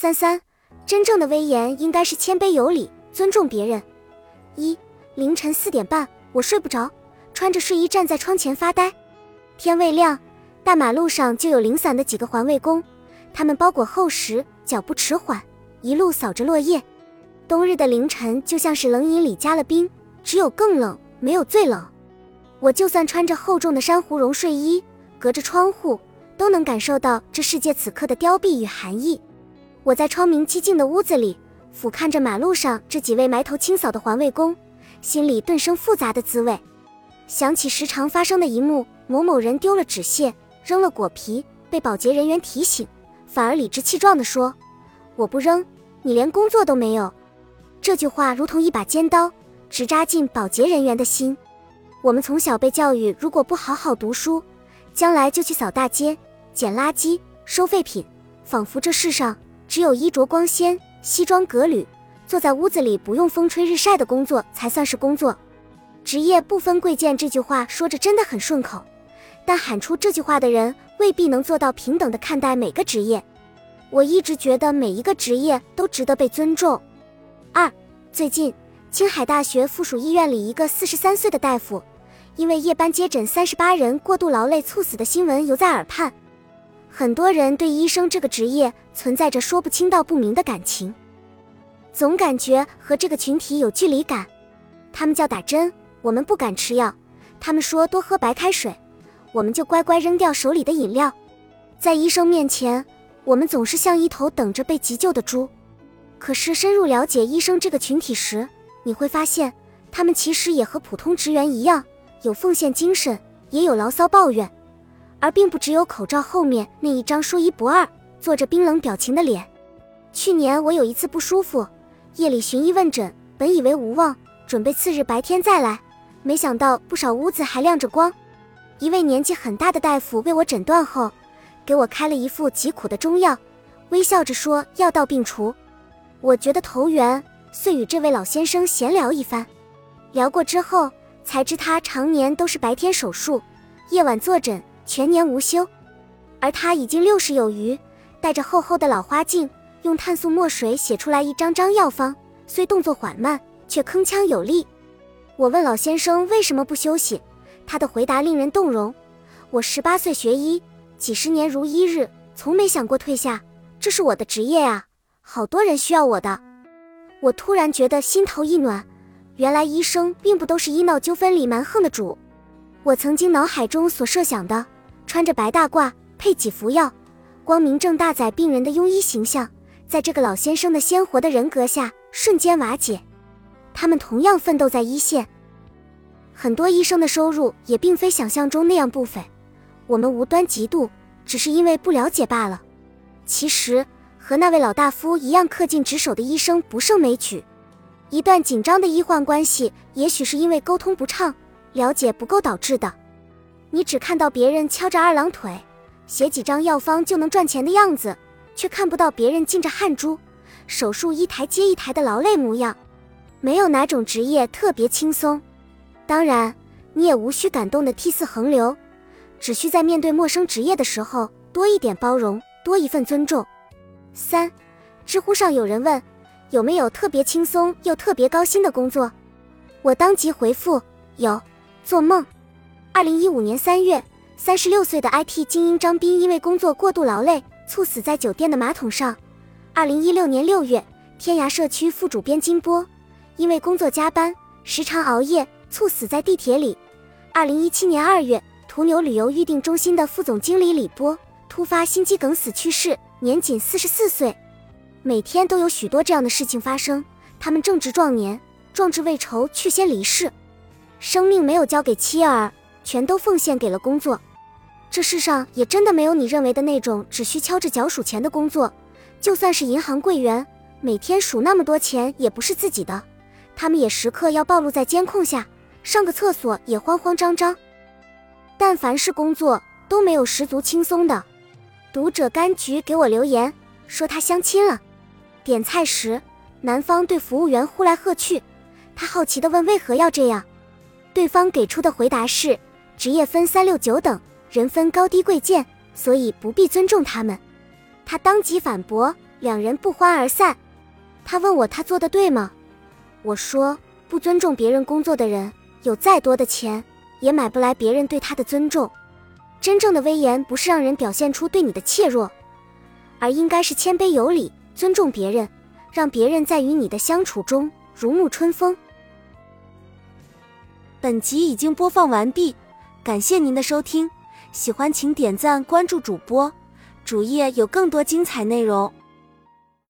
三三，真正的威严应该是谦卑有礼，尊重别人。一凌晨四点半，我睡不着，穿着睡衣站在窗前发呆。天未亮，大马路上就有零散的几个环卫工，他们包裹厚实，脚步迟缓，一路扫着落叶。冬日的凌晨就像是冷饮里加了冰，只有更冷，没有最冷。我就算穿着厚重的珊瑚绒睡衣，隔着窗户都能感受到这世界此刻的凋敝与寒意。我在窗明几净的屋子里，俯瞰着马路上这几位埋头清扫的环卫工，心里顿生复杂的滋味。想起时常发生的一幕：某某人丢了纸屑，扔了果皮，被保洁人员提醒，反而理直气壮地说：“我不扔，你连工作都没有。”这句话如同一把尖刀，直扎进保洁人员的心。我们从小被教育，如果不好好读书，将来就去扫大街、捡垃圾、收废品，仿佛这世上只有衣着光鲜、西装革履，坐在屋子里不用风吹日晒的工作才算是工作。职业不分贵贱，这句话说着真的很顺口，但喊出这句话的人未必能做到平等的看待每个职业。我一直觉得每一个职业都值得被尊重。二，最近青海大学附属医院里一个四十三岁的大夫，因为夜班接诊三十八人过度劳累猝死的新闻犹在耳畔。很多人对医生这个职业存在着说不清道不明的感情，总感觉和这个群体有距离感。他们叫打针，我们不敢吃药；他们说多喝白开水，我们就乖乖扔掉手里的饮料。在医生面前，我们总是像一头等着被急救的猪。可是深入了解医生这个群体时，你会发现，他们其实也和普通职员一样，有奉献精神，也有牢骚抱怨，而并不只有口罩后面那一张说一不二、做着冰冷表情的脸。去年我有一次不舒服，夜里寻医问诊，本以为无望，准备次日白天再来，没想到不少屋子还亮着光。一位年纪很大的大夫为我诊断后，给我开了一副极苦的中药，微笑着说：“药到病除。”我觉得投缘，遂与这位老先生闲聊一番。聊过之后，才知他常年都是白天手术，夜晚坐诊，全年无休。而他已经六十有余，戴着厚厚的老花镜，用碳素墨水写出来一张张药方，虽动作缓慢，却铿锵有力。我问老先生为什么不休息，他的回答令人动容：我十八岁学医，几十年如一日，从没想过退下，这是我的职业啊。好多人需要我的，我突然觉得心头一暖。原来医生并不都是医闹纠纷里蛮横的主。我曾经脑海中所设想的，穿着白大褂配几服药，光明正大宰病人的庸医形象，在这个老先生的鲜活的人格下瞬间瓦解。他们同样奋斗在一线，很多医生的收入也并非想象中那样不菲。我们无端嫉妒，只是因为不了解罢了。其实。和那位老大夫一样恪尽职守的医生不胜枚举。一段紧张的医患关系，也许是因为沟通不畅、了解不够导致的。你只看到别人敲着二郎腿，写几张药方就能赚钱的样子，却看不到别人浸着汗珠，手术一台接一台的劳累模样。没有哪种职业特别轻松。当然，你也无需感动的涕泗横流，只需在面对陌生职业的时候多一点包容，多一份尊重。三，知乎上有人问，有没有特别轻松又特别高薪的工作？我当即回复有，做梦。二零一五年三月，三十六岁的 IT 精英张斌因为工作过度劳累，猝死在酒店的马桶上。二零一六年六月，天涯社区副主编金波因为工作加班，时常熬夜，猝死在地铁里。二零一七年二月，途牛旅游预订中心的副总经理李波突发心肌梗死去世。年仅四十四岁，每天都有许多这样的事情发生。他们正值壮年，壮志未酬却先离世，生命没有交给妻儿，全都奉献给了工作。这世上也真的没有你认为的那种只需敲着脚数钱的工作。就算是银行柜员，每天数那么多钱也不是自己的，他们也时刻要暴露在监控下，上个厕所也慌慌张张。但凡是工作，都没有十足轻松的。读者柑橘给我留言说他相亲了，点菜时男方对服务员呼来喝去，他好奇地问为何要这样，对方给出的回答是职业分三六九等，人分高低贵贱，所以不必尊重他们。他当即反驳两人不欢而散。他问我他做的对吗？我说不尊重别人工作的人，有再多的钱也买不来别人对他的尊重。真正的威严不是让人表现出对你的怯弱，而应该是谦卑有礼，尊重别人，让别人在与你的相处中如沐春风。本集已经播放完毕，感谢您的收听，喜欢请点赞关注主播，主页有更多精彩内容。